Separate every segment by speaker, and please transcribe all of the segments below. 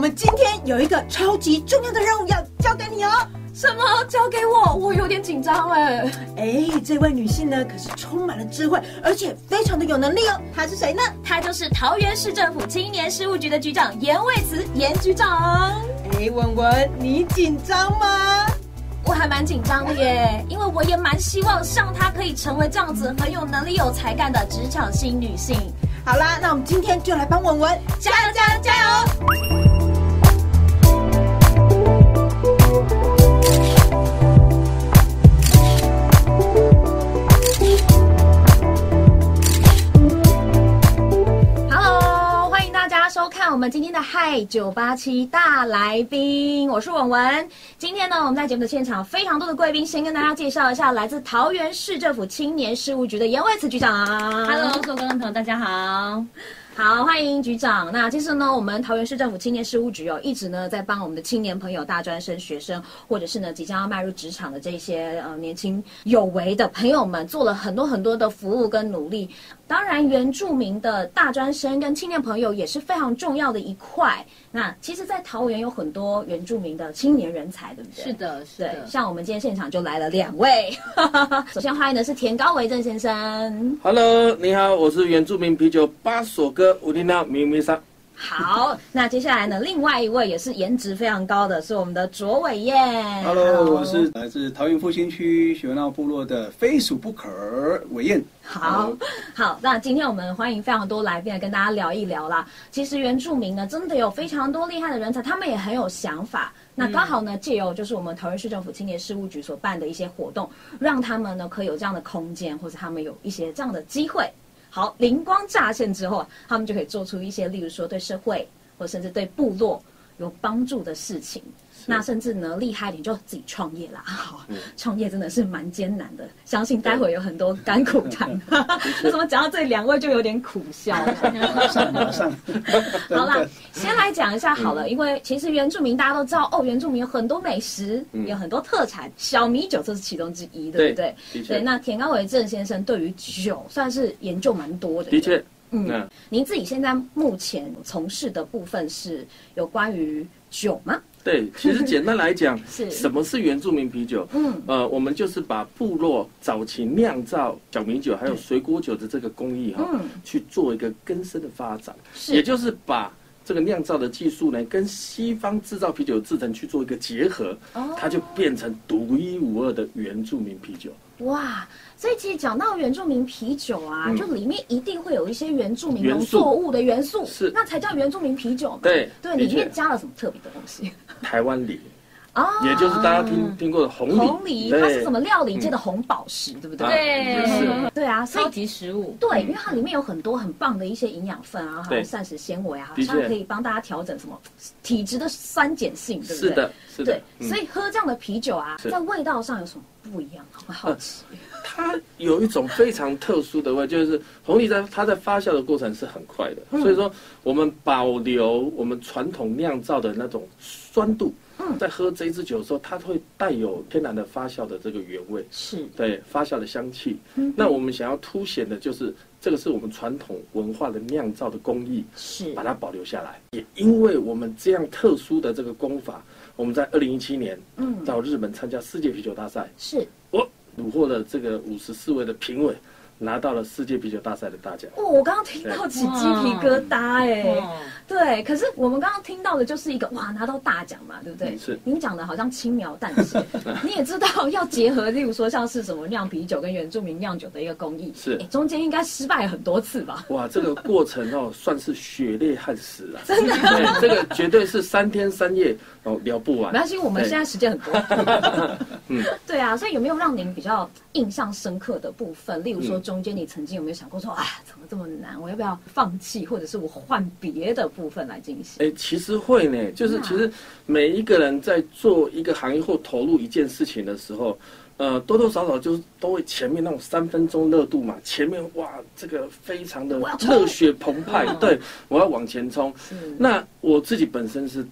Speaker 1: 们今天有一个超级重要的任务要交给你哦。
Speaker 2: 什么？交给我？我有点紧张哎。
Speaker 1: 哎，这位女性呢，可是充满了智慧，而且非常的有能力哦。她是谁呢？
Speaker 2: 她就是桃园市政府青年事务局的局长严卫慈严局长。
Speaker 1: 哎，文文，你紧张吗？
Speaker 2: 我还蛮紧张的耶，因为我也蛮希望像她可以成为这样子很有能力、有才干的职场新女性。
Speaker 1: 好啦，那我们今天就来帮文文
Speaker 2: 加油、加油、加油！我们今天的嗨九八七大来宾，我是文文。今天呢，我们在节目的现场非常多的贵宾，先跟大家介绍一下，来自桃园市政府青年事务局的严伟慈局长。
Speaker 3: Hello，各位观众朋友，大家好。
Speaker 2: 好，欢迎局长。那其实呢，我们桃园市政府青年事务局哦，一直呢在帮我们的青年朋友、大专生、学生，或者是呢即将要迈入职场的这些呃年轻有为的朋友们，做了很多很多的服务跟努力。当然，原住民的大专生跟青年朋友也是非常重要的一块。那其实，在桃园有很多原住民的青年人才，对不对？
Speaker 3: 是的，是的。
Speaker 2: 像我们今天现场就来了两位。首先欢迎的是田高维正先生。
Speaker 4: Hello，你好，我是原住民啤酒八所哥吴丁娜咪咪桑。
Speaker 2: 好，那接下来呢，另外一位也是颜值非常高的，是我们的卓伟燕。
Speaker 5: Hello，我是来自桃园复兴区雪闹部落的非属不可伟燕。
Speaker 2: 好好，那今天我们欢迎非常多来宾来跟大家聊一聊啦。其实原住民呢，真的有非常多厉害的人才，他们也很有想法。那刚好呢，借由就是我们桃园市政府青年事务局所办的一些活动，让他们呢可以有这样的空间，或者他们有一些这样的机会。好，灵光乍现之后，他们就可以做出一些，例如说对社会，或甚至对部落有帮助的事情。那甚至呢，厉害一点就自己创业啦。好，创业真的是蛮艰难的，相信待会有很多甘苦谈。为什么讲到这两位就有点苦笑？
Speaker 5: 马上，
Speaker 2: 好啦，先来讲一下好了，因为其实原住民大家都知道，哦，原住民有很多美食，有很多特产，小米酒这是其中之一，对不对？对。那田高伟正先生对于酒算是研究蛮多的。
Speaker 4: 的确，
Speaker 2: 嗯，您自己现在目前从事的部分是有关于酒吗？
Speaker 4: 对，其实简单来讲，是。什么是原住民啤酒？嗯，呃，我们就是把部落早期酿造小米酒还有水果酒的这个工艺哈，去做一个根深的发展，是。也就是把这个酿造的技术呢，跟西方制造啤酒的制成去做一个结合，它就变成独一无二的原住民啤酒。哇，
Speaker 2: 所以其实讲到原住民啤酒啊，就里面一定会有一些原住民农作物的元素，
Speaker 4: 是
Speaker 2: 那才叫原住民啤酒。
Speaker 4: 对
Speaker 2: 对，里面加了什么特别的东西？
Speaker 4: 台湾梨。哦，也就是大家听听过的红梨，
Speaker 2: 红梨它是什么料理界的红宝石，对不对？
Speaker 3: 对，
Speaker 2: 对啊，
Speaker 3: 超级食物。
Speaker 2: 对，因为它里面有很多很棒的一些营养分啊，还有膳食纤维啊，好像可以帮大家调整什么体质的酸碱性，对不对？
Speaker 4: 是的，是的。
Speaker 2: 对，所以喝这样的啤酒啊，在味道上有什么不一样？我好奇。
Speaker 4: 它有一种非常特殊的味，就是红梨在它在发酵的过程是很快的，所以说我们保留我们传统酿造的那种酸度。在喝这一支酒的时候，它会带有天然的发酵的这个原味，
Speaker 2: 是
Speaker 4: 对发酵的香气。那我们想要凸显的就是这个是我们传统文化的酿造的工艺，
Speaker 2: 是
Speaker 4: 把它保留下来。也因为我们这样特殊的这个功法，我们在二零一七年嗯到日本参加世界啤酒大赛，
Speaker 2: 是
Speaker 4: 我虏获了这个五十四位的评委。拿到了世界啤酒大赛的大奖
Speaker 2: 哦！我刚刚听到起鸡皮疙瘩哎，对，可是我们刚刚听到的就是一个哇，拿到大奖嘛，对不对？
Speaker 4: 是。
Speaker 2: 您讲的好像轻描淡写，你也知道要结合，例如说像是什么酿啤酒跟原住民酿酒的一个工艺，
Speaker 4: 是。
Speaker 2: 中间应该失败很多次吧？
Speaker 4: 哇，这个过程哦，算是血泪汗史啊！
Speaker 2: 真的，
Speaker 4: 对，这个绝对是三天三夜哦聊不完。
Speaker 2: 没关系，我们现在时间很多。嗯，对啊，所以有没有让您比较印象深刻的部分？例如说。中间你曾经有没有想过说，哎，怎么这么难？我要不要放弃，或者是我换别的部分来进行？
Speaker 4: 哎，其实会呢，就是其实每一个人在做一个行业或投入一件事情的时候，呃，多多少少就是都会前面那种三分钟热度嘛，前面哇，这个非常的热血澎湃，对我要往前冲。那我自己本身是。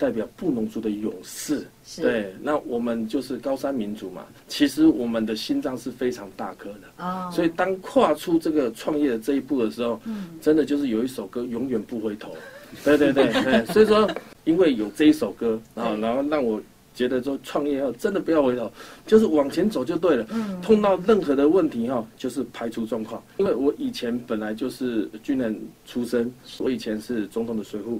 Speaker 4: 代表布农族的勇士，对，那我们就是高山民族嘛。其实我们的心脏是非常大颗的，哦，所以当跨出这个创业的这一步的时候，嗯，真的就是有一首歌永远不回头，对对对对。所以说，因为有这一首歌，然后
Speaker 2: 对。
Speaker 4: 然后让我觉得说创业要真的不要回头，就是往前走就对了。
Speaker 2: 嗯。
Speaker 4: 碰到任何的问题哈，就是排除状况。因为我以前本来就是军人出身，我以前是总统的随扈，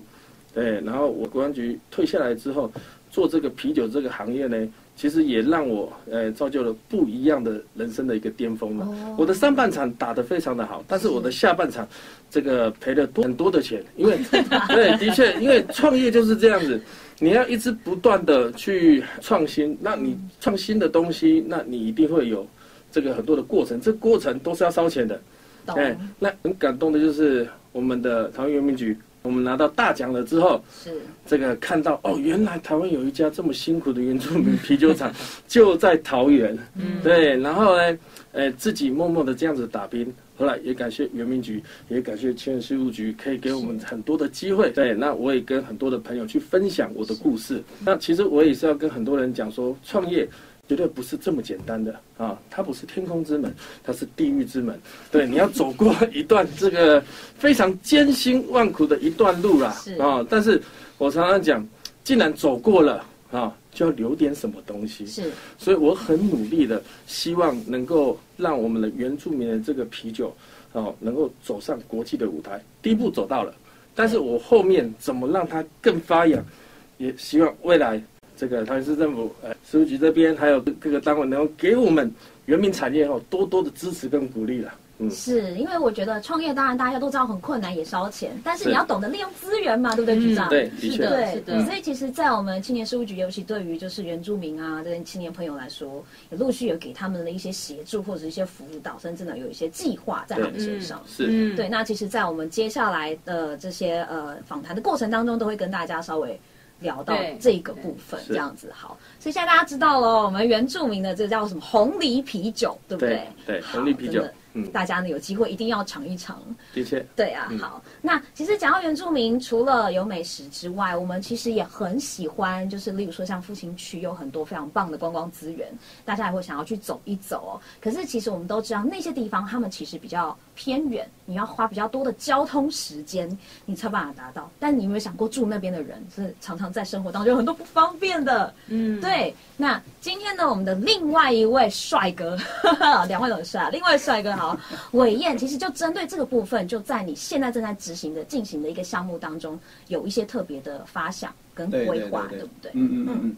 Speaker 4: 对，然后我国安局退下来之后，做这个啤酒这个行业呢，其实也让我呃造就了不一样的人生的一个巅峰了。
Speaker 2: 哦
Speaker 4: 我的上半场打得非常的好，但是我的下半场这个赔了多很多的钱，因为 对，的确，因为创业就是这样子，你要一直不断的去创新，那你创新的东西，那你一定会有这个很多的过程，这过程都是要烧钱的。
Speaker 2: 懂
Speaker 4: 哎，那很感动的就是我们的台湾原民局，我们拿到大奖了之后，
Speaker 2: 是
Speaker 4: 这个看到哦，原来台湾有一家这么辛苦的原住民 啤酒厂，就在桃园。
Speaker 3: 嗯，
Speaker 4: 对，然后呢，呃，自己默默的这样子打拼。后来也感谢原民局，也感谢青年事务局，可以给我们很多的机会。对，那我也跟很多的朋友去分享我的故事。那其实我也是要跟很多人讲说，创业绝对不是这么简单的啊，它不是天空之门，它是地狱之门。对，你要走过一段这个 非常艰辛万苦的一段路啦
Speaker 2: 是
Speaker 4: 啊。但是我常常讲，既然走过了啊，就要留点什么东西。
Speaker 2: 是
Speaker 4: 所以我很努力的，希望能够让我们的原住民的这个啤酒，哦，能够走上国际的舞台。第一步走到了，但是我后面怎么让它更发扬，也希望未来这个台湾市政府、呃，食物局这边还有各个单位能够给我们原民产业哦多多的支持跟鼓励了。嗯，
Speaker 2: 是，因为我觉得创业当然大家都知道很困难，也烧钱，但是
Speaker 4: 是
Speaker 2: 你要懂得利用资源嘛，对不对，局长？
Speaker 4: 对，的确，
Speaker 2: 对，
Speaker 3: 是的
Speaker 2: 所以其实，在我们青年事务局，尤其对于就是原住民啊这些青年朋友来说，也陆续有给他们的一些协助或者一些辅导，甚至呢有一些计划在他们身上。
Speaker 4: 是
Speaker 3: 嗯
Speaker 2: 对，那其实，在我们接下来的这些呃访谈的过程当中，都会跟大家稍微聊到
Speaker 3: 对
Speaker 2: 这个部分，
Speaker 4: 是
Speaker 2: 这样子好。所以现在大家知道了，我们原住民的这个叫什么红梨啤酒，对不
Speaker 4: 对对，
Speaker 2: 好
Speaker 4: 红梨啤酒，嗯，
Speaker 2: 大家呢有机会一定要尝一尝。
Speaker 4: 的确，
Speaker 2: 对啊，
Speaker 4: 嗯
Speaker 2: 好。那其实讲到原住民，除了有美食之外，我们其实也很喜欢，就是例如说像复兴区有很多非常棒的观光资源，大家也会想要去走一走哦。可是其实我们都知道，那些地方他们其实比较偏远，你要花比较多的交通时间，你才有办法达到。但你有没有想过，住那边的人是常常在生活当中有很多不方便的？
Speaker 3: 嗯，
Speaker 2: 对，那今天呢，我们的另外一位帅哥，两位都很帅啊，另外帅哥好，伟燕，其实就针对这个部分，就在你现在正在执行的、进行的一个项目当中，有一些特别的发想跟规划，
Speaker 5: 对
Speaker 2: 不对？
Speaker 5: 嗯嗯嗯嗯，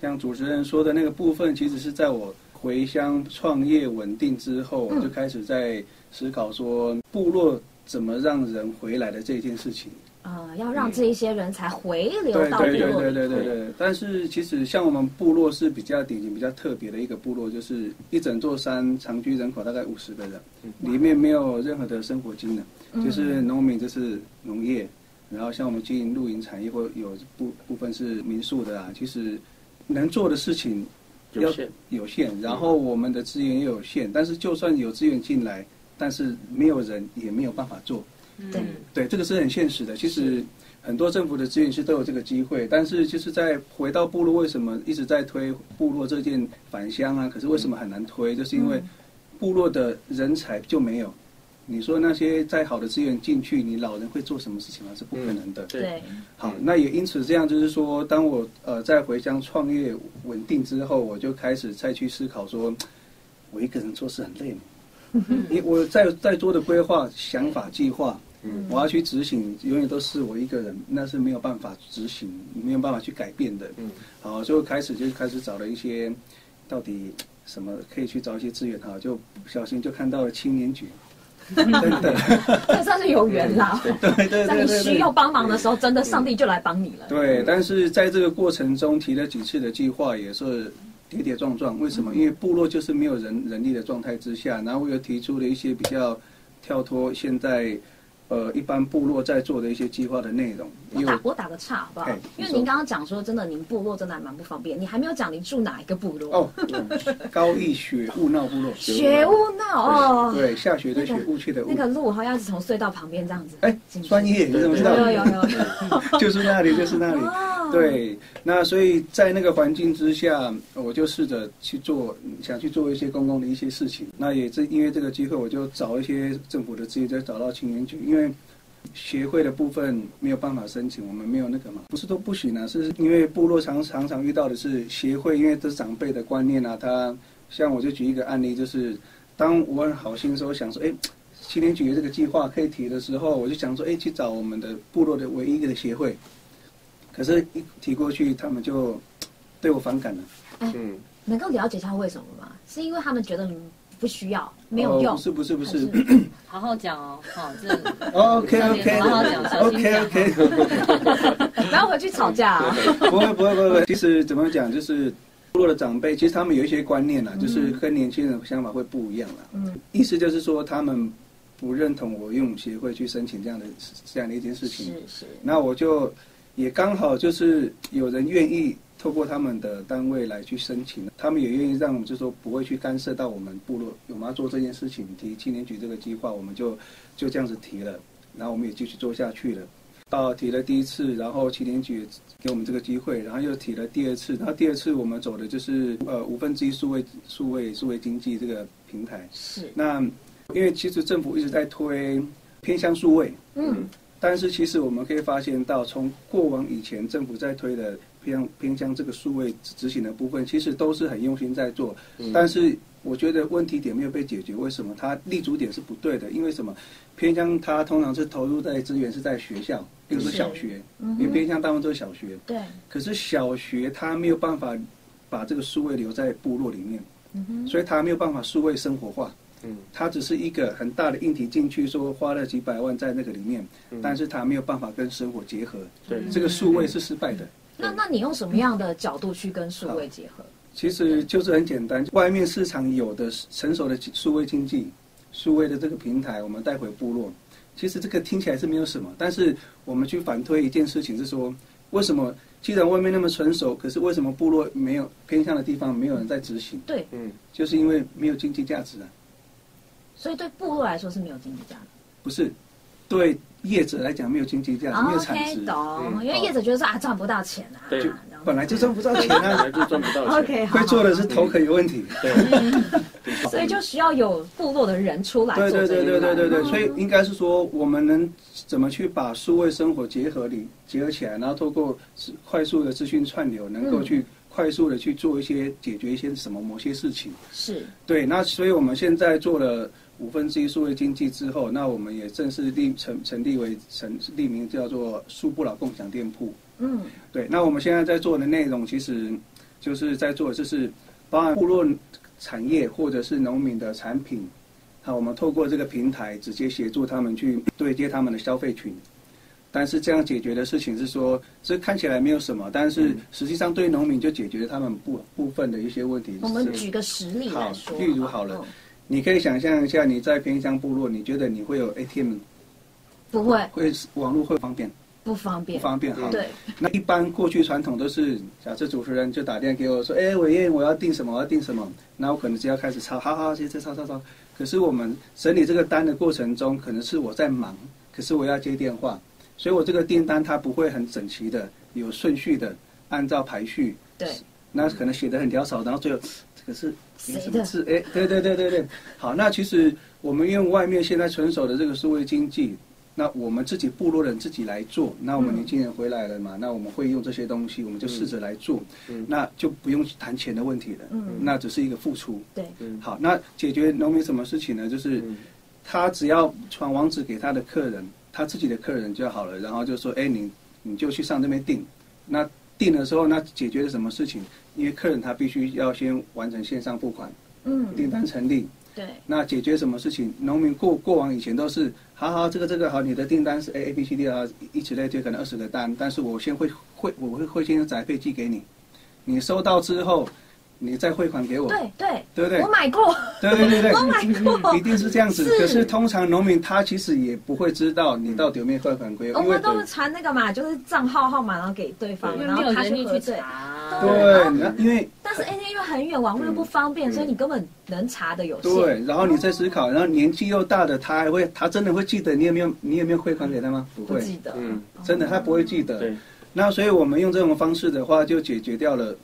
Speaker 5: 像主持人说的那个部分，其实是在我回乡创业稳定之后，就开始在思考说部落怎么让人回来的这件事情。
Speaker 2: 呃，要让这一些人才回流
Speaker 5: 对
Speaker 2: 到部
Speaker 5: 对对对
Speaker 2: 落里。
Speaker 5: 对对对。但是其实像我们部落是比较典型、比较特别的一个部落，就是一整座山常居人口大概五十个人，里面没有任何的生活机能，
Speaker 2: 嗯
Speaker 5: 就是农民，就是农业。然后像我们经营露营产业或有部部分是民宿的啊，其实能做的事情
Speaker 4: 有限，
Speaker 5: 有限，然后我们的资源也有限。但是就算有资源进来，但是没有人也没有办法做。
Speaker 2: 对
Speaker 3: 嗯
Speaker 5: 对，这个是很现实的。其实很多政府的资源是都有这个机会，但是就是在回到部落，为什么一直在推部落这件返乡啊？可是为什么很难推？就是因为部落的人才就没有。你说那些再好的资源进去，你老人会做什么事情吗？是不可能的。
Speaker 4: 对
Speaker 2: 对，
Speaker 5: 好，那也因此这样，就是说，当我呃在回乡创业稳定之后，我就开始再去思考说，我一个人做事很累嘛，你我再再多的规划、想法、计划，
Speaker 4: 嗯
Speaker 5: 我要去执行，永远都是我一个人，那是没有办法执行，没有办法去改变的。
Speaker 4: 嗯，
Speaker 5: 好，就开始就开始找了一些，到底什么可以去找一些资源哈，就不小心就看到了青年局，真的，
Speaker 2: 这算是有缘啦。
Speaker 5: 对对
Speaker 2: 在你
Speaker 5: 对对对
Speaker 2: 需要。帮忙的时候，真的上帝就来帮你了。
Speaker 5: 对，但是在这个过程中提了几次的计划，也是跌跌撞撞。为什么？因为部落就是没有人人力的状态之下，然后我又提出了一些比较跳脱现在呃一般部落在做的一些计划的内容。我
Speaker 2: 我打我打个岔好不好？因为您刚刚讲说，真的您部落真的还蛮不方便，你还没有讲您住哪一个部落？
Speaker 5: 哦，高义雪雾闹部落，
Speaker 2: 雪雾闹哦，
Speaker 5: 对，下雪的雪
Speaker 2: 那个，
Speaker 5: 雾气的雾
Speaker 2: 那。个路好像是从隧道旁边这样子。
Speaker 5: 哎专业，你怎么知道？
Speaker 2: 有有有有。
Speaker 5: 就是那里，就是那里。
Speaker 2: 哦，
Speaker 5: 对，那所以在那个环境之下，我就试着去做，想去做一些公共的一些事情。那也是因为这个机会，我就找一些政府的资源，再找到青年局，因为协会的部分没有办法申请，我们没有那个嘛，不是都不行啊，是因为部落常常常遇到的是协会，因为这是长辈的观念啊，他像我就举一个案例，就是当我很好心说想说，哎，青年局这个计划可以提的时候，我就想说，哎，去找我们的部落的唯一一个的协会，可是一提过去，他们就对我反感了。
Speaker 4: 嗯，
Speaker 2: 能够了解一下为什么吗？是因为他们觉得不需要，没有用
Speaker 5: 哦不。是不是不是
Speaker 2: 是
Speaker 3: 好好讲哦，好，这
Speaker 5: ，OK OK
Speaker 3: 好好讲小心
Speaker 5: OK OK，
Speaker 2: 不要回去吵架啊！
Speaker 5: 不会不会不会其实怎么讲，就是部落的长辈，其实他们有一些观念啦，就是跟年轻人的想法会不一样啦。
Speaker 2: 嗯，
Speaker 5: 意思就是说，他们不认同我用协会去申请这样的这样的一件事情。
Speaker 2: 是是，
Speaker 5: 那我就也刚好就是有人愿意透过他们的单位来去申请，他们也愿意让我们就说不会去干涉到我们部落，我们要做这件事情，提青年局这个计划，我们就就这样子提了，然后我们也继续做下去了。到提了第一次，然后青年局给我们这个机会，然后又提了第二次，然后第二次我们走的就是呃五分之一数位数位数位经济这个平台。
Speaker 2: 是，
Speaker 5: 那因为其实政府一直在推偏向数位，
Speaker 2: 嗯，
Speaker 5: 但是其实我们可以发现到，从过往以前政府在推的偏偏向这个数位执行的部分，其实都是很用心在做，
Speaker 4: 嗯
Speaker 5: 但是我觉得问题点没有被解决。为什么？它立足点是不对的，因为什么？偏向它通常是投入在资源是在学校，比如说小学，
Speaker 2: 嗯
Speaker 5: 因为偏向大部分都是小学，
Speaker 2: 对，
Speaker 5: 可是小学它没有办法把这个数位留在部落里面，
Speaker 2: 嗯，
Speaker 5: 所以它没有办法数位生活化。
Speaker 4: 嗯
Speaker 5: 它只是一个很大的硬体进去，说花了几百万在那个里面，
Speaker 4: 嗯
Speaker 5: 但是它没有办法跟生活结合。
Speaker 4: 对
Speaker 5: 这个数位是失败的。
Speaker 2: 那那你用什么样的角度去跟数位结合？
Speaker 5: 其实就是很简单，外面市场有的成熟的数位经济、数位的这个平台，我们带回部落。其实这个听起来是没有什么，但是我们去反推一件事情是说，为什么既然外面那么成熟，可是为什么部落没有偏向的地方没有人在执行？
Speaker 2: 对，
Speaker 4: 嗯
Speaker 5: 就是因为没有经济价值啊，
Speaker 2: 所以对部落来说是没有经济价值。
Speaker 5: 不是对业者来讲没有经济价值，没有产值。
Speaker 2: 懂。
Speaker 4: 嗯
Speaker 2: 因为业者觉得说啊赚不到钱啊，
Speaker 4: 对
Speaker 5: 本来就赚不到钱啊
Speaker 4: 本
Speaker 5: 啊，
Speaker 4: 来就赚不到钱。
Speaker 2: OK 好，
Speaker 5: 会做的是头壳有问题。
Speaker 4: 对，
Speaker 2: 所以就需要有部落的人出来
Speaker 5: 对对对对对对对，
Speaker 2: 嗯
Speaker 5: 所以应该是说，我们能怎么去把数位生活结合里结合起来，然后透过快速的资讯串流，能够
Speaker 2: 嗯
Speaker 5: 去快速的去做一些解决一些什么某些事情。
Speaker 2: 是
Speaker 5: 对，那所以我们现在做了五分之一数位经济之后，那我们也正式立成成立为成立名叫做苏不老共享店铺。
Speaker 2: 嗯
Speaker 5: 对，那我们现在在做的内容，其实就是在做，就是包含部落产业或者是农民的产品，好，我们透过这个平台直接协助他们去对接他们的消费群。但是这样解决的事情是说，这看起来没有什么，但是实际上对农民就解决了他们部部分的一些问题。
Speaker 2: 我们举个实例来说，
Speaker 5: 好例如好了
Speaker 2: 嗯。
Speaker 5: 你可以想象一下，你在偏乡部落，你觉得你会有 ATM，
Speaker 2: 不会。
Speaker 5: 会网络会方便？
Speaker 2: 不方便，
Speaker 5: 不方便？哈，
Speaker 2: 对，
Speaker 5: 那一般过去传统都是，假设主持人就打电话给我说，哎，伟燕，我要订什么，我要订什么，那我可能就要开始抄，好好，接着抄抄抄。可是我们整理这个单的过程中，可能是我在忙，可是我要接电话，所以我这个订单它不会很整齐的，有顺序的，按照排序，
Speaker 2: 对，
Speaker 5: 那可能写的很潦草，然后最后 这个是
Speaker 2: 谁的
Speaker 5: 什么字？哎，对对对对对，好，那其实我们用外面现在成熟的这个数位经济，那我们自己部落人自己来做，那我们
Speaker 2: 嗯
Speaker 5: 年轻人回来了嘛，那我们会用这些东西，我们就试着来做，
Speaker 4: 嗯。
Speaker 5: 那就不用谈钱的问题了，
Speaker 2: 嗯。
Speaker 5: 那只是一个付出。
Speaker 2: 对，
Speaker 4: 嗯
Speaker 5: 好，那解决农民什么事情呢？就是
Speaker 4: 嗯。
Speaker 5: 他只要传网址给他的客人，他自己的客人就好了，然后就说，哎，你你就去上那边订，那订的时候，那解决了什么事情？因为客人他必须要先完成线上付款，
Speaker 2: 嗯。
Speaker 5: 订单成立，
Speaker 2: 对，
Speaker 5: 那解决什么事情？农民过过往以前都是，好好这个这个好，你的订单是 A A B C D 啊，以此类推，可能二十个单，但是我先会会我会会先用宅配寄给你，你收到之后，你再汇款给我，
Speaker 2: 对对，
Speaker 5: 对不对
Speaker 2: 我？买过，
Speaker 5: 对对对对，
Speaker 2: 我买过
Speaker 5: 一，定是这样子。可是通常农民他其实也不会知道你到底有没有汇款归，因为
Speaker 2: 我们都是传那个嘛，就是账号号码，然后给对方，
Speaker 3: 因为
Speaker 2: 然后他
Speaker 3: 没有人力
Speaker 2: 核对。
Speaker 3: 去查。
Speaker 2: 对
Speaker 5: 因为
Speaker 2: 但是 A T 因为很远，网络又不方便，所以你根本能查的有限。
Speaker 5: 对，然后你在思考，然后年纪又大的他还会，他真的会记得你有没有你有没有汇款给他吗？不会，
Speaker 2: 记得。
Speaker 4: 嗯
Speaker 5: 真的他不会记得。
Speaker 4: 对，
Speaker 5: 那所以我们用这种方式的话，就解决掉了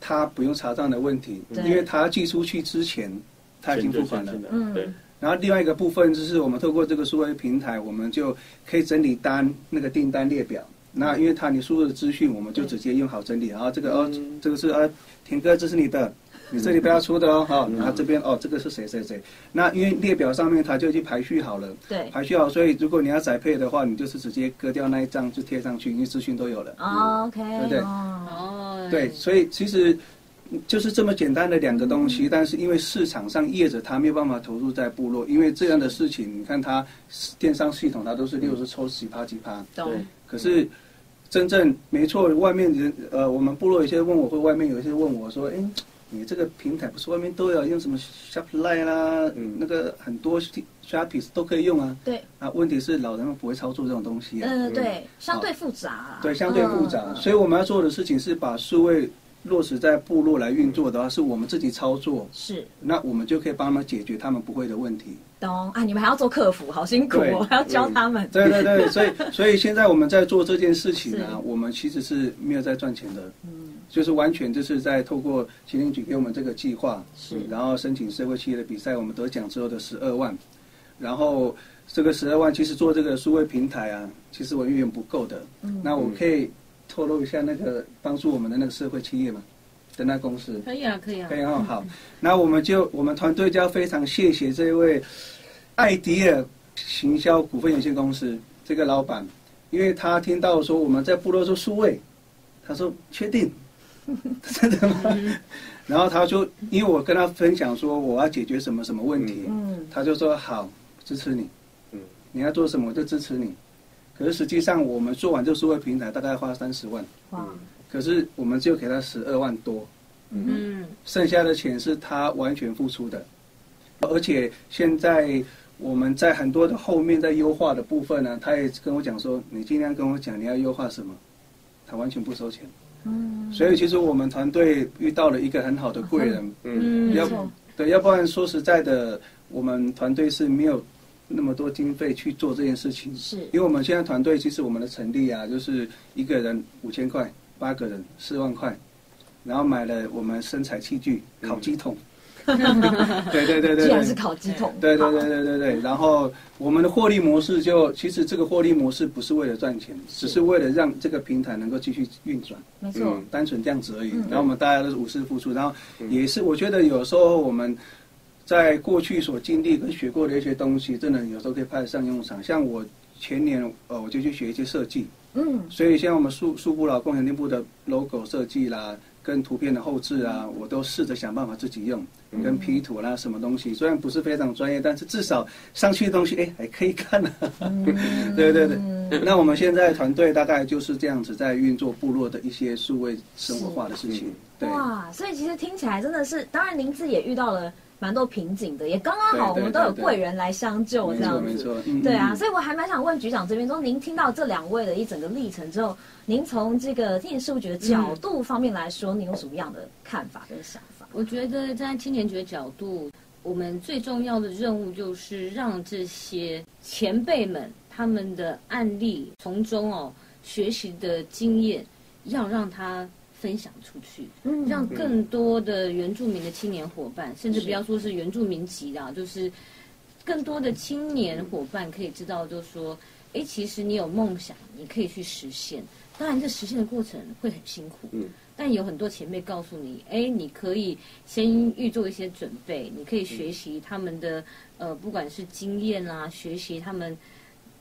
Speaker 5: 他不用查账的问题，因为他寄出去之前他已经付款了。
Speaker 2: 嗯。
Speaker 4: 对，
Speaker 5: 然后另外一个部分就是我们透过这个数位平台，我们就可以整理单那个订单列表。那因为他你输入的资讯，我们就直接用好整理。然后这个哦，这个是呃，田哥，这是你的，你这里不要出的哦，哈。然后这边哦，这个是谁谁谁。那因为列表上面它就已经排序好了，
Speaker 2: 对，
Speaker 5: 排序好，所以如果你要再配的话，你就是直接割掉那一张就贴上去，因为资讯都有了。
Speaker 2: 哦 OK，
Speaker 5: 对不对对，所以其实就是这么简单的两个东西，但是因为市场上业者他没有办法投入在部落，因为这样的事情，你看他电商系统它都是六十抽几趴几趴，
Speaker 4: 对，
Speaker 5: 可是真正没错，外面人呃，我们部落有些问我，或外面有一些问我说，哎。你这个平台不是外面都要用什么 Shopline 啦，
Speaker 4: 嗯。
Speaker 5: 那个很多 Shopping 都可以用啊。
Speaker 2: 对，
Speaker 5: 啊，问题是老人们不会操作这种东西啊。
Speaker 2: 嗯对，相对复杂啊，
Speaker 5: 对，相对复杂。
Speaker 2: 嗯
Speaker 5: 所以我们要做的事情是把数位落实在部落来运作的话，是我们自己操作，
Speaker 2: 是。
Speaker 5: 那我们就可以帮他们解决他们不会的问题。
Speaker 2: 懂啊，你们还要做客服，好辛苦哦，还要教他们，
Speaker 5: 对对对，所以 所以现在我们在做这件事情呢
Speaker 2: 是，
Speaker 5: 我们其实是没有在赚钱的，
Speaker 2: 嗯，
Speaker 5: 就是完全就是在透过麒麟局给我们这个计划，
Speaker 2: 是。
Speaker 5: 然后申请社会企业的比赛，我们得奖之后的十二万，然后这个十二万其实做这个数位平台啊，其实我远远不够的。
Speaker 2: 嗯。
Speaker 5: 那我可以透露一下那个帮助我们的那个社会企业嘛的那公司。
Speaker 3: 可以啊，可以啊。
Speaker 5: 可，以哦，好，那我们就我们团队就要非常谢谢这位艾迪尔行销股份有限公司这个老板，因为他听到说我们在部落做数位，他说确定，真的吗？然后他就因为我跟他分享说我要解决什么什么问题，
Speaker 2: 嗯，
Speaker 5: 他就说好，支持你，
Speaker 4: 嗯。
Speaker 5: 你要做什么我就支持你。可是实际上我们做完这数位平台大概花三十万，
Speaker 2: 哇，
Speaker 5: 可是我们就给他十二万多，
Speaker 3: 嗯，
Speaker 5: 剩下的钱是他完全付出的，而且现在我们在很多的后面在优化的部分呢，他也跟我讲说，你尽量跟我讲你要优化什么，他完全不收钱。
Speaker 2: 嗯，
Speaker 5: 所以其实我们团队遇到了一个很好的贵人，
Speaker 4: 嗯。
Speaker 3: 嗯，
Speaker 5: 要对，要不然说实在的，我们团队是没有那么多经费去做这件事情。
Speaker 2: 是。
Speaker 5: 因为我们现在团队其实我们的成立啊，就是一个人五千块，八个人四万块，然后买了我们生产器具、
Speaker 4: 嗯。
Speaker 5: 烤鸡桶。对 对对对对
Speaker 2: 既然是。烤鸡桶，
Speaker 5: 对对对对对对，然后我们的获利模式就，其实这个获利模式不是为了赚钱，只是为了让这个平台能够继续运转，
Speaker 2: 没错。
Speaker 4: 嗯，
Speaker 5: 单纯这样子而已
Speaker 2: 嗯。
Speaker 5: 然后我们大家都是无私付出，然后也是我觉得有时候我们在过去所经历跟学过的一些东西，真的有时候可以派得上用场。像我前年呃我就去学一些设计，
Speaker 2: 嗯，
Speaker 5: 所以像我们树树部老共享店铺的 logo 设计啦，跟图片的后置啊，我都试着想办法自己用，跟 P 图啦什么东西，虽然不是非常专业，但是至少上去的东西哎还可以看啊。对对对，那我们现在团队大概就是这样子在运作部落的一些数位生活化的事情。对，
Speaker 2: 哇，所以其实听起来真的是，当然您自己也遇到了蛮多瓶颈的，也刚刚好，我们都有贵人来相救这样子。
Speaker 5: 没错，嗯
Speaker 2: 对啊，
Speaker 5: 嗯
Speaker 2: 所以我还蛮想问局长这边，说您听到这两位的一整个历程之后，您从这个青年事务局的角度方面来说，您有什么样的看法跟想法？
Speaker 3: 我觉得在青年局的角度，我们最重要的任务就是让这些前辈们他们的案例从中哦学习的经验，要让他分享出去，
Speaker 2: 嗯。
Speaker 3: 让更多的原住民的青年伙伴，甚至不要说是原住民籍的啊，就是更多的青年伙伴可以知道，就是说，哎，其实你有梦想，你可以去实现。当然，这实现的过程会很辛苦，
Speaker 4: 嗯，
Speaker 3: 但有很多前辈告诉你，哎，你可以先预做一些准备，你可以学习他们的呃，不管是经验啦，学习他们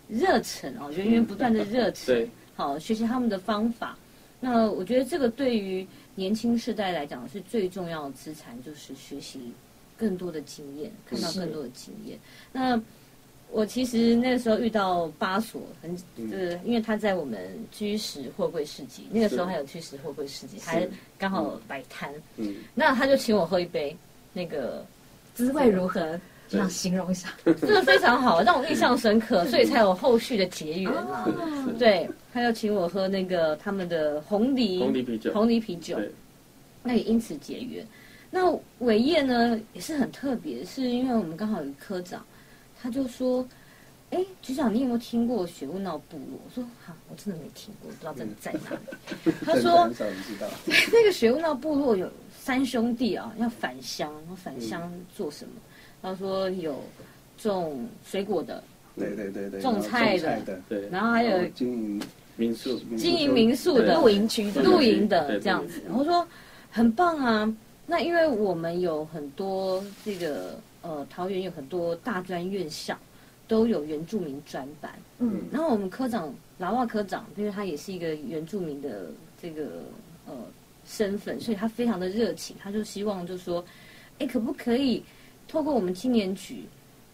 Speaker 3: 热忱哦，源源不断的热忱，好，学习他们的方法。那我觉得这个对于年轻世代来讲是最重要的资产，就是学习更多的经验，看到更多的经验。那我其实那个时候遇到巴索，很
Speaker 4: 就
Speaker 3: 是，因为他在我们居石货柜市集，那个时候
Speaker 4: 是
Speaker 3: 还有居石货柜市集，还刚好摆摊，
Speaker 4: 嗯，
Speaker 3: 那他就请我喝一杯那个
Speaker 2: 滋味如何？这样形容一下。
Speaker 3: 真的非常好，让我印象深刻，所以才有后续的结缘啊。
Speaker 2: 哦
Speaker 3: 对，他就请我喝那个他们的红梨
Speaker 4: 红梨啤酒
Speaker 3: 红梨啤酒，那也因此结缘。那伟业呢也是很特别，是因为我们刚好有个科长，他就说：“哎，局长，你有没有听过雪雾闹部落？”我说：“哈，我真的没听过，不知道在 在哪里。”他说
Speaker 5: 很少人知道。
Speaker 3: 那个雪雾闹部落有三兄弟啊，要返乡，要返乡做什么？他说有种水果的，
Speaker 5: 对对对对，
Speaker 3: 种菜的
Speaker 5: 菜的，
Speaker 4: 对，
Speaker 3: 然后还有
Speaker 5: 经营
Speaker 4: 民宿，
Speaker 3: 经营民宿的、
Speaker 2: 露营区的
Speaker 3: 露营的
Speaker 4: 对
Speaker 3: 这样子。我说很棒啊，那因为我们有很多这个呃桃园有很多大专院校都有原住民专班，
Speaker 2: 嗯。
Speaker 3: 然后我们科长劳瓦科长，因为他也是一个原住民的这个呃身份，所以他非常的热情，他就希望就说，哎，可不可以透过我们青年局，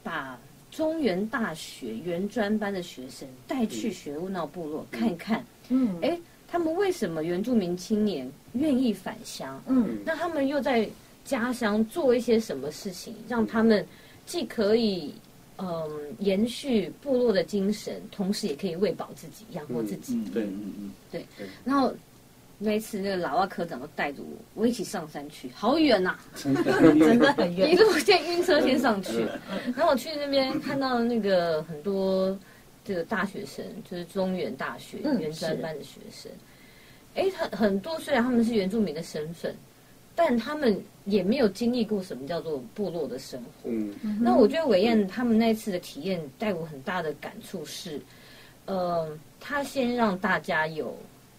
Speaker 3: 把中原大学原专班的学生带去学务闹部落、看看，
Speaker 2: 嗯。
Speaker 3: 哎，他们为什么原住民青年愿意返乡？
Speaker 2: 嗯。
Speaker 3: 那他们又在家乡做一些什么事情，让他们既可以嗯延续部落的精神，同时也可以喂饱自己，养活自己。
Speaker 5: 嗯，
Speaker 4: 对
Speaker 5: 嗯嗯对
Speaker 3: 然后那一次，那个老外科长都带着我，我一起上山去，好远呐、
Speaker 5: 嗯，
Speaker 2: 真的很远一。
Speaker 3: 路先晕车先上去。然后我去那边看到那个很多这个大学生，就是中原大学
Speaker 2: 嗯
Speaker 3: 原专班的学生。哎，很很多虽然他们是原住民的身份，但他们也没有经历过什么叫做部落的生活。
Speaker 4: 嗯。
Speaker 3: 那我觉得伟燕他们那一次的体验带我很大的感触是，呃，他先让大家有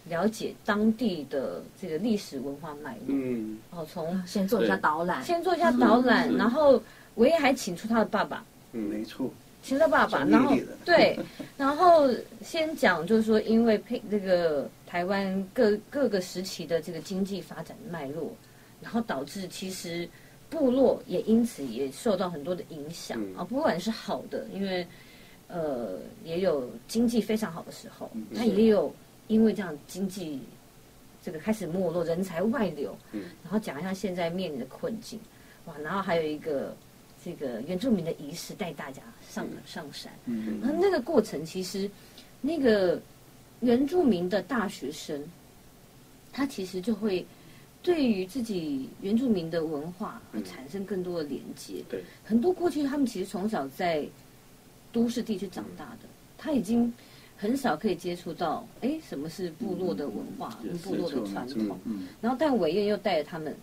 Speaker 3: 了解当地的这个历史文化脉络，
Speaker 4: 嗯，
Speaker 3: 哦，从
Speaker 2: 先做一下导览，
Speaker 3: 先做一下导览，
Speaker 4: 嗯。
Speaker 3: 然后伟燕还请出他的爸爸，
Speaker 4: 嗯
Speaker 5: 没错，
Speaker 3: 请他爸爸，然后对，然后先讲就是说，因为配这个台湾各各个时期的这个经济发展脉络，然后导致其实部落也因此也受到很多的影响
Speaker 4: 嗯。
Speaker 3: 啊，不管是好的，因为呃也有经济非常好的时候，
Speaker 5: 嗯
Speaker 3: 那也有因为这样经济这个开始没落，人才外流，
Speaker 4: 嗯。
Speaker 3: 然后讲一下现在面临的困境，哇，然后还有一个这个原住民的仪式带大家上上山。
Speaker 5: 嗯
Speaker 3: 然后那个过程其实，那个原住民的大学生，他其实就会对于自己原住民的文化会产生更多的连接。
Speaker 4: 对，
Speaker 3: 很多过去他们其实从小在都市地区长大的，他已经很少可以接触到，哎，什么是部落的文化部落的传统。
Speaker 5: 嗯，
Speaker 3: 然后，但伟燕又带着他们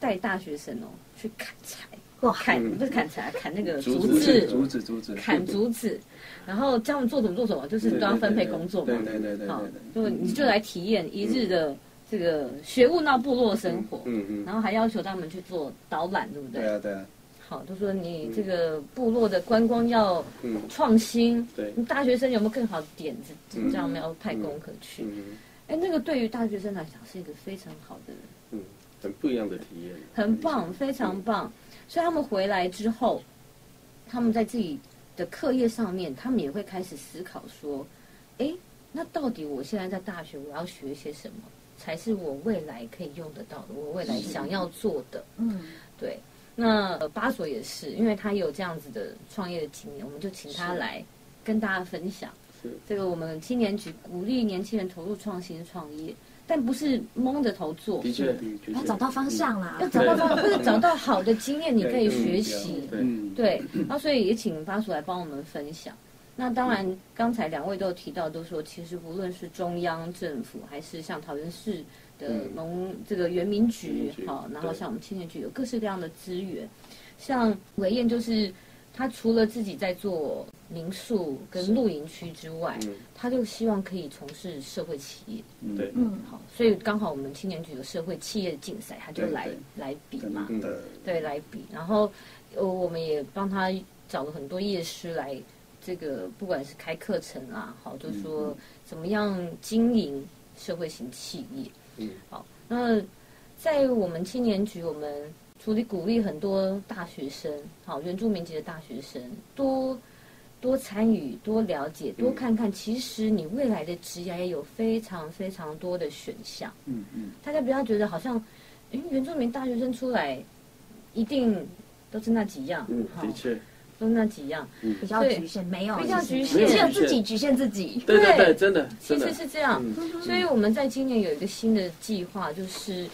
Speaker 3: 带大学生哦去砍柴，
Speaker 2: 哇
Speaker 3: 砍
Speaker 4: 嗯
Speaker 3: 不是砍柴，砍那个
Speaker 4: 竹
Speaker 3: 竹
Speaker 4: 子
Speaker 3: 子，
Speaker 5: 竹子竹子，
Speaker 3: 砍竹子，然后教我们做什么做什么，就是都要分配工作嘛。
Speaker 5: 对对对对
Speaker 3: 好
Speaker 5: 对对，，
Speaker 3: 就你就来体验一日的这个学务闹部落生活，
Speaker 4: 嗯嗯。
Speaker 3: 然后还要求他们去做导览，对不对？
Speaker 5: 对啊对啊，
Speaker 3: 好，他说你这个部落的观光要
Speaker 4: 嗯。
Speaker 3: 创新，
Speaker 4: 对。
Speaker 3: 你大学生有没有更好的点子，
Speaker 4: 嗯。
Speaker 3: 这样没有派功课去？
Speaker 4: 嗯
Speaker 3: 哎，那个对于大学生来讲是一个非常好的
Speaker 4: 嗯，很不一样的体验，
Speaker 3: 很棒，非常棒。所以他们回来之后，他们在自己的课业上面，他们也会开始思考说：，哎，那到底我现在在大学我要学些什么，才是我未来可以用得到的，我未来想要做的？
Speaker 2: 嗯
Speaker 3: 对。那呃巴索也是，因为他有这样子的创业的经验，我们就请他来跟大家分享。
Speaker 4: 是
Speaker 3: 这个我们青年局鼓励年轻人投入创新创业，但不是蒙着头做，
Speaker 4: 的确的确
Speaker 2: 要找到方向啦
Speaker 3: 要。找到方法，或者找到好的经验，你可以学习。
Speaker 4: 对
Speaker 5: 嗯，
Speaker 3: 对，然后所以也请巴叔来帮我们分享。那当然，刚才两位都有提到，都说其实不论是中央政府，还是像桃园市的
Speaker 4: 嗯
Speaker 3: 农这个原民局好，然后像我们青年局有各式各样的资源。像伟燕就是他除了自己在做民宿跟露营区之外，
Speaker 4: 嗯
Speaker 3: 他就希望可以从事社会企业。
Speaker 4: 对
Speaker 2: 嗯，
Speaker 3: 好，所以刚好我们青年局有社会企业竞赛，他就来来比嘛。对，来比。然后，呃，我们也帮他找了很多业师来，这个不管是开课程啊，好，就说怎么样经营社会型企业。
Speaker 4: 嗯，
Speaker 3: 好，那在我们青年局，我们除了鼓励很多大学生，好，原住民籍的大学生多。多参与，多了解，多看看。其实你未来的职业也有非常非常多的选项。
Speaker 5: 嗯嗯，
Speaker 3: 大家不要觉得好像，诶，原住民大学生出来一定都是那几样，
Speaker 4: 嗯，
Speaker 3: 好
Speaker 4: 的确，
Speaker 3: 都那几样。
Speaker 2: 比较局限，没有
Speaker 3: 比较局限
Speaker 2: 只有自己局限自己。
Speaker 4: 对对
Speaker 3: 对
Speaker 4: 对，真的
Speaker 3: 其实，是这样，
Speaker 4: 嗯
Speaker 3: 所以我们在今年有一个新的计划，就是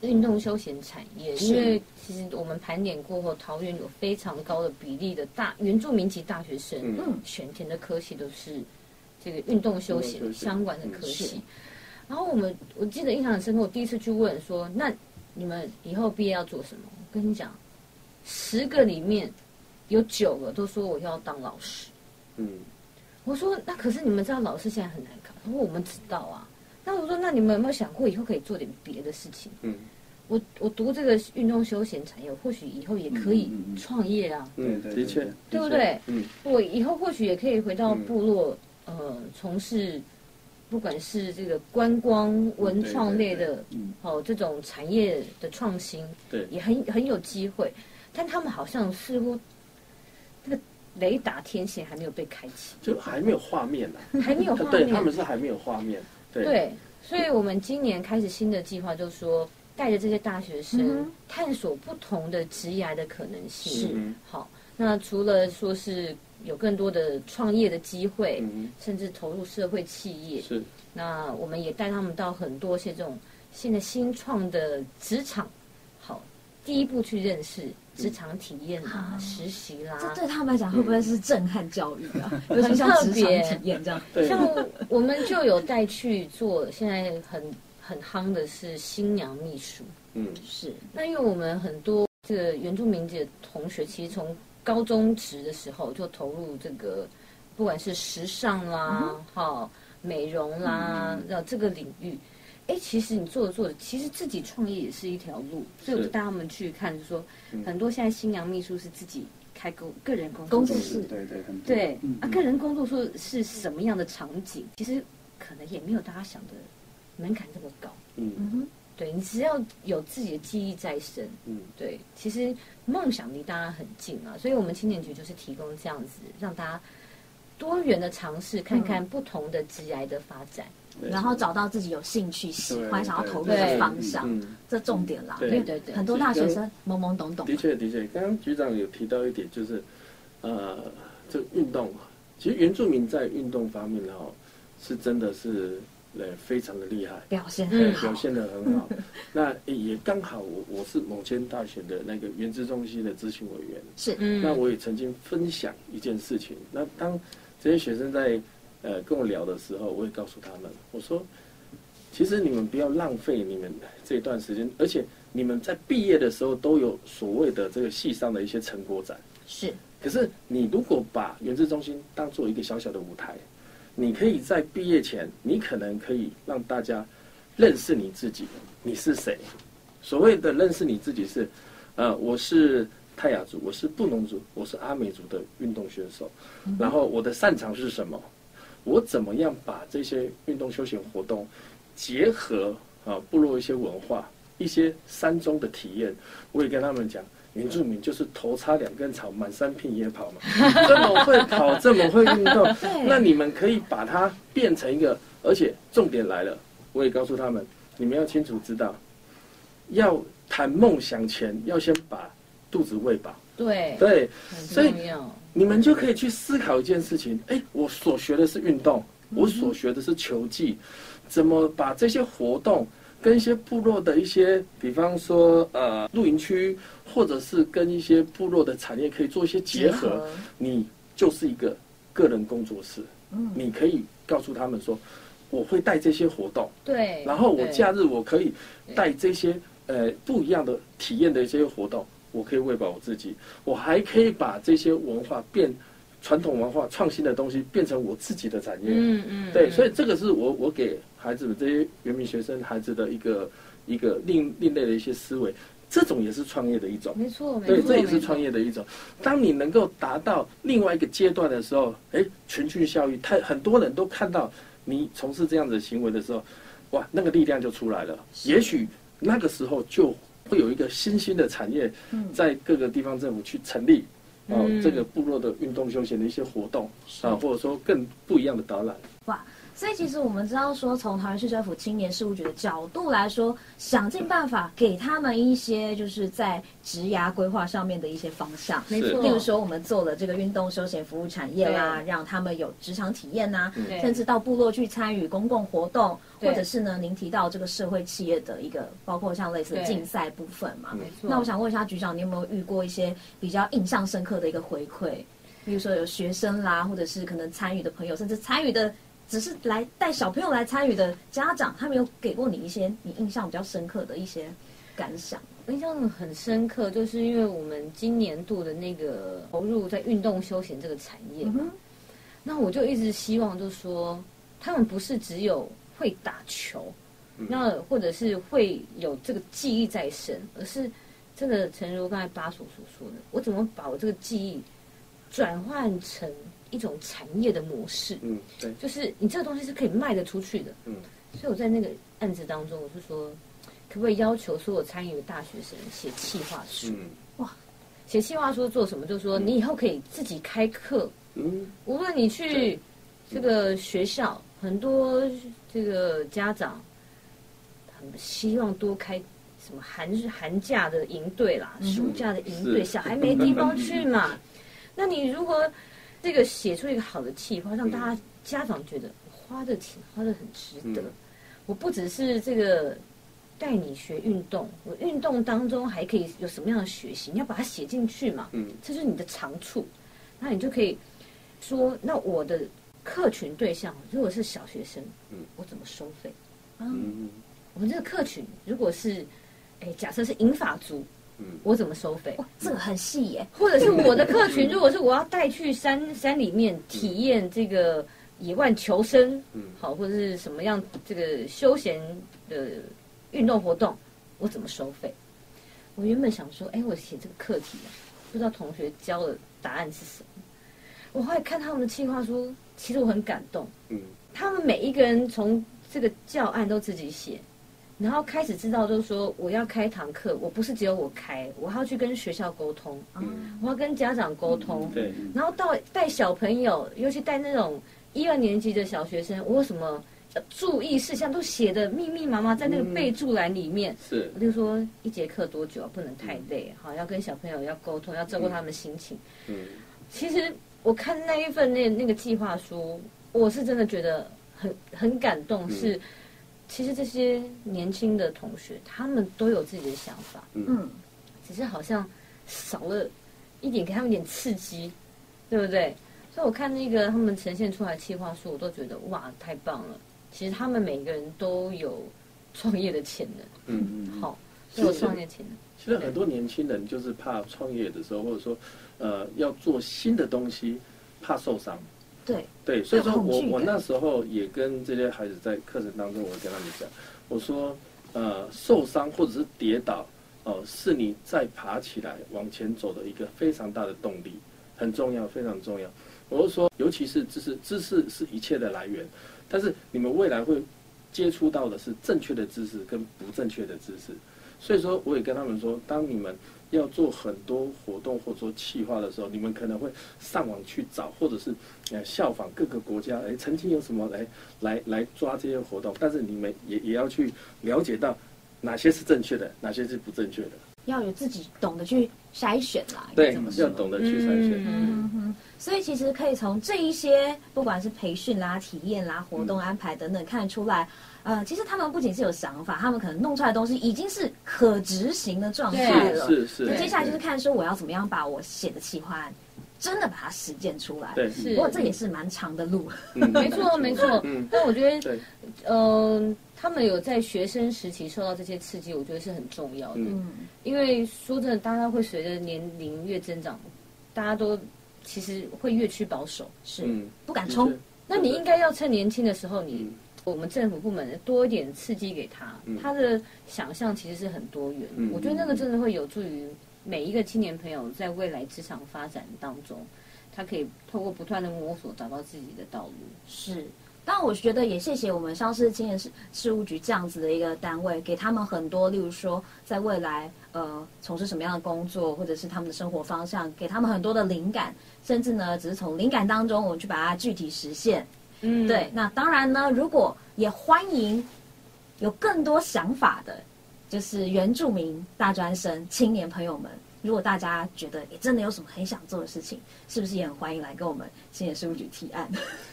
Speaker 3: 运动休闲产业。因为其实我们盘点过后，桃园有非常高的比例的大原住民籍大学生，
Speaker 4: 嗯
Speaker 3: 选填的科系都是这个运动休闲相关的科
Speaker 4: 嗯
Speaker 3: 系
Speaker 2: 是。
Speaker 3: 然后我们我记得印象很深刻，我第一次去问说，那你们以后毕业要做什么？我跟你讲，十个里面有九个都说我要当老师。
Speaker 4: 嗯，
Speaker 3: 我说那可是你们知道老师现在很难考，他说我们知道啊。那我说那你们有没有想过以后可以做点别的事情？
Speaker 4: 嗯。
Speaker 3: 我我读这个运动休闲产业，或许以后也可以创业啊，
Speaker 4: 嗯，
Speaker 5: 对对
Speaker 4: 的确。
Speaker 5: 对，
Speaker 3: 不对？
Speaker 4: 嗯。
Speaker 3: 我以后或许也可以回到
Speaker 4: 嗯
Speaker 3: 部落，呃，从事不管是这个观光文创类的，
Speaker 5: 嗯，
Speaker 3: 哦，这种产业的创新，
Speaker 4: 对。
Speaker 3: 也很很有机会。但他们好像似乎这个雷达天线还没有被开启，
Speaker 4: 就还没有画面呢。
Speaker 3: 还没有画
Speaker 4: 对，
Speaker 3: 面。
Speaker 4: 他们是还没有画面。对，
Speaker 3: 对，所以我们今年开始新的计划，就是说带着这些大学
Speaker 2: 嗯
Speaker 3: 生探索不同的职涯的可能性。
Speaker 2: 是
Speaker 4: 嗯
Speaker 3: 好，那除了说是有更多的创业的机会，
Speaker 4: 嗯
Speaker 3: 甚至投入社会企业，
Speaker 4: 是
Speaker 3: 那我们也带他们到很多些这种现在新创的职场，好，第一步去认识职场体验啦、
Speaker 2: 啊
Speaker 3: 实习啦。
Speaker 2: 这对他们来讲会不会是震撼教育啊？尤其像职场体验这样。
Speaker 3: 像我们就有带去做，现在很很夯的是新娘秘书。
Speaker 4: 嗯
Speaker 2: 是，
Speaker 3: 那因为我们很多这个原住民的同学，其实从高中职的时候就投入这个，不管是时尚啦、好、美容啦，呃、这个领域。哎，其实你做着做着，其实自己创业也是一条路，所以我就带他们去看，就说
Speaker 4: 嗯。
Speaker 3: 很多现在新娘秘书是自己开个个人工
Speaker 2: 工作
Speaker 3: 作室
Speaker 2: 室，
Speaker 5: 对对很多
Speaker 3: 对。啊，个人工作室是什么样的场景？其实可能也没有大家想的门槛这么高。
Speaker 4: 嗯。
Speaker 3: 对你只要有自己的记忆在身，
Speaker 4: 嗯。
Speaker 3: 对，其实梦想离大家很近啊，所以我们青年局就是提供这样子，让大家多元的尝试，看看不同的职涯的发展。
Speaker 4: 对
Speaker 2: 然后找到自己有兴趣、喜欢、想要投入的方向，
Speaker 4: 嗯，
Speaker 2: 这重点啦。
Speaker 4: 对
Speaker 2: 因为
Speaker 3: 对对
Speaker 2: 很多大学生懵懵懂懂
Speaker 4: 的。确的确，刚刚局长有提到一点，就是呃，这运动，其实原住民在运动方面哈，是真的是呃非常的厉害。
Speaker 2: 表现
Speaker 3: 嗯
Speaker 2: 很好
Speaker 4: 表，现的很好。那也刚好我我是某间大学的那个原子中心的咨询委员，
Speaker 2: 是
Speaker 3: 嗯
Speaker 4: 那我也曾经分享一件事情。那当这些学生在呃跟我聊的时候，我也告诉他们，我说，其实你们不要浪费你们这一段时间，而且你们在毕业的时候都有所谓的这个系上的一些成果展。
Speaker 2: 是，
Speaker 4: 可是你如果把原子中心当做一个小小的舞台，你可以在毕业前，你可能可以让大家认识你自己，你是谁。所谓的认识你自己是，呃，我是泰雅族，我是布农族，我是阿美族的运动选手，然后我的擅长是什么？我怎么样把这些运动休闲活动结合啊部落一些文化、一些山中的体验？我也跟他们讲，原住民就是头插两根草，满山遍野跑嘛，这么会跑，这么会运动，那你们可以把它变成一个，而且重点来了，我也告诉他们，你们要清楚知道，要谈梦想前，要先把肚子喂饱。
Speaker 3: 对，
Speaker 4: 对，
Speaker 3: 很
Speaker 4: 所以
Speaker 3: 重要。
Speaker 4: 你们就可以去思考一件事情：哎，我所学的是运动，我所学的是球技，怎么把这些活动跟一些部落的一些，比方说呃露营区，或者是跟一些部落的产业可以做一些结合？你就是一个个人工作室，
Speaker 2: 嗯，
Speaker 4: 你可以告诉他们说，我会带这些活动，
Speaker 3: 对，
Speaker 4: 然后我假日我可以带这些呃不一样的体验的一些活动，我可以喂饱我自己，我还可以把这些文化变传统文化创新的东西变成我自己的产业。
Speaker 3: 嗯嗯，
Speaker 4: 对，
Speaker 3: 嗯
Speaker 4: 所以这个是我我给孩子们这些原民学生孩子的一个一个另另类的一些思维，这种也是创业的一种。
Speaker 3: 没错，没
Speaker 4: 对，
Speaker 3: 错，
Speaker 4: 这也是创业的一种。当你能够达到另外一个阶段的时候，哎，群聚效益，太很多人都看到你从事这样子的行为的时候，哇，那个力量就出来了。也许那个时候就会有一个新兴的产业
Speaker 2: 嗯
Speaker 4: 在各个地方政府去成立。哦，
Speaker 3: 嗯
Speaker 4: 这个部落的运动休闲的一些活动啊，或者说更不一样的导览。
Speaker 2: 所以其实我们知道说，从桃园市政府青年事务局的角度来说，想尽办法给他们一些就是在职涯规划上面的一些方向。
Speaker 3: 没错，
Speaker 2: 例如说，我们做了这个运动休闲服务产业啦，让他们有职场体验呐、甚至到部落去参与公共活动，或者是呢，您提到这个社会企业的一个，包括像类似
Speaker 3: 对
Speaker 2: 竞赛部分嘛。
Speaker 3: 没错。
Speaker 2: 那我想问一下局长，你有没有遇过一些比较印象深刻的一个回馈？比如说有学生啦，或者是可能参与的朋友，甚至参与的只是来带小朋友来参与的家长，他们有给过你一些你印象比较深刻的一些感想？
Speaker 3: 我印象很深刻，就是因为我们今年度的那个投入在运动休闲这个产业嘛，那我就一直希望，就是说他们不是只有会打球，那或者是会有这个记忆在身，而是真的，诚如刚才巴所所说的，我怎么把我这个记忆转换成一种产业的模式？
Speaker 4: 嗯，对，
Speaker 3: 就是你这个东西是可以卖得出去的。嗯，所以我在那个案子当中，我是说。可不可以要求所有参与的大学生写企划书？哇，写企划书做什么？就是说，你以后可以自己开课。嗯，无论你去这个学校，很多这个家长很希望多开什么寒寒假的营队啦，暑假的营队，小孩没地方去嘛。那你如果这个写出一个好的企划，让大家家长觉得花的钱花的很值得。我不只是这个。带你学运动，我运动当中还可以有什么样的学习？你要把它写进去嘛？嗯，这是你的长处，那你就可以说，那我的客群对象如果是小学生，嗯，我怎么收费？嗯，我们这个客群如果是，哎，假设是银发族，嗯，我怎么收费？
Speaker 2: 这个很细耶。
Speaker 3: 或者是我的客群，如果是我要带去山山里面体验这个野外求生，嗯，好，或者是什么样这个休闲的。运动活动，我怎么收费？我原本想说，哎，我写这个课题啊，不知道同学教的答案是什么。我后来看他们的计划书，其实我很感动。嗯，他们每一个人从这个教案都自己写，然后开始知道，就是说我要开堂课，我不是只有我开，我还要去跟学校沟通，嗯，我要跟家长沟通，
Speaker 4: 对，
Speaker 3: 然后到带小朋友，尤其带那种一二年级的小学生，我有什么？注意事项都写的密密麻麻在那个备注栏里面。
Speaker 4: 是，
Speaker 3: 我就说一节课多久，不能太累，好，要跟小朋友要沟通，要照顾他们心情。嗯，其实我看那一份那那个计划书，我是真的觉得很很感动。是，其实这些年轻的同学，他们都有自己的想法。嗯，只是好像少了一点，给他们一点刺激，对不对？所以我看那个他们呈现出来的计划书，我都觉得哇，太棒了。其实他们每个人都有创业的潜能，嗯嗯，好，都有创业潜能。
Speaker 4: 其实很多年轻人就是怕创业的时候，或者说，呃，要做新的东西，怕受伤。
Speaker 2: 对
Speaker 4: 对，所以说我我那时候也跟这些孩子在课程当中，我跟他们讲，我说，呃，受伤或者是跌倒，哦，是你再爬起来往前走的一个非常大的动力，很重要，非常重要。我是说，尤其是知识，知识是一切的来源。但是你们未来会接触到的是正确的知识跟不正确的知识，所以说我也跟他们说，当你们要做很多活动或者说企划的时候，你们可能会上网去找，或者是呃效仿各个国家，哎，曾经有什么来来来抓这些活动，但是你们也也要去了解到哪些是正确的，哪些是不正确的，
Speaker 2: 要有自己懂得去筛选啦，
Speaker 4: 对，要懂得去筛选。嗯
Speaker 2: 哼。所以其实可以从这一些，不管是培训啦、体验啦、活动安排等等，看得出来，呃，其实他们不仅是有想法，他们可能弄出来的东西已经是可执行的状态了。
Speaker 4: 是是。
Speaker 2: 接下来就是看说我要怎么样把我写的企划案，真的把它实践出来。
Speaker 4: 对，
Speaker 2: 是。不过这也是蛮长的路。
Speaker 3: 没错没错。嗯。但我觉得，嗯，他们有在学生时期受到这些刺激，我觉得是很重要的。嗯。因为说真的，大家会随着年龄越增长，大家都。其实会越趋保守，
Speaker 2: 是不敢冲。
Speaker 3: 那你应该要趁年轻的时候，你我们政府部门多一点刺激给他，他的想象其实是很多元。我觉得那个真的会有助于每一个青年朋友在未来职场发展当中，他可以透过不断的摸索，找到自己的道路。
Speaker 2: 是。但我觉得也谢谢我们上市青年事事务局这样子的一个单位，给他们很多，例如说在未来呃从事什么样的工作，或者是他们的生活方向，给他们很多的灵感，甚至呢只是从灵感当中我们去把它具体实现。嗯，对。那当然呢，如果也欢迎有更多想法的，就是原住民大专生青年朋友们，如果大家觉得也真的有什么很想做的事情，是不是也很欢迎来跟我们青年事务局提案？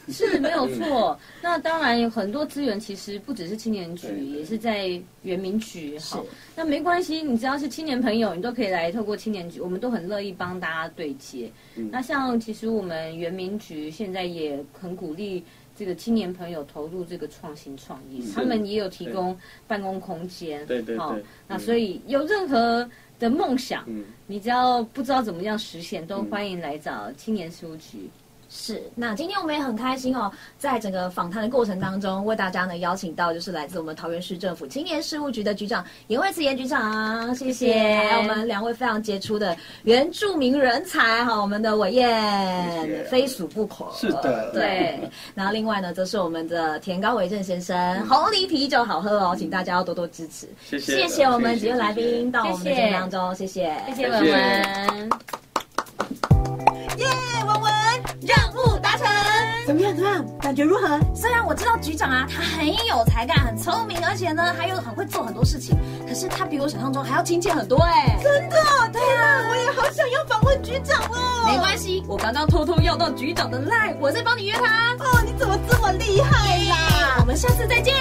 Speaker 3: 是 没有错。那当然有很多资源，其实不只是青年局，也是在原民局。
Speaker 2: 是
Speaker 3: 好，那没关系，你只要是青年朋友，你都可以来透过青年局，我们都很乐意帮大家对接。
Speaker 4: 嗯
Speaker 3: 那像其实我们原民局现在也很鼓励。这个青年朋友投入这个创新创业，他们也有提供办公空间，
Speaker 4: 对对对
Speaker 3: 那
Speaker 4: 嗯。
Speaker 3: 所以有任何的梦想，
Speaker 4: 嗯，
Speaker 3: 你只要不知道怎么样实现，都欢迎来找青年事务局。
Speaker 2: 是，那今天我们也很开心哦，在整个访谈的过程当中，为大家呢邀请到就是来自我们桃园市政府青年事务局的局长严惠慈严局长，谢谢，我们两位非常杰出的原住民人才哈，我们的伟燕非属不可，
Speaker 5: 是的。
Speaker 2: 对。然后另外呢，则是我们的田高伟正先生，红梨啤酒好喝哦，请大家要多多支持，
Speaker 4: 谢谢。
Speaker 2: 谢谢我们几位来宾到我们节目当中，谢谢，
Speaker 3: 谢谢。文文。
Speaker 1: 耶，文文，任务达成。怎么样？怎么样？感觉如何？
Speaker 2: 虽然我知道局长啊，他很有才干，很聪明，而且呢，还有很会做很多事情，可是他比我想象中还要亲切很多哎。
Speaker 1: 真的？对啊，我也好想要访问局长哦。
Speaker 2: 没关系，我刚刚偷偷要到局长的 line，我再帮你约他。
Speaker 1: 哦，你怎么这么厉害啦？
Speaker 2: 我们下次再见。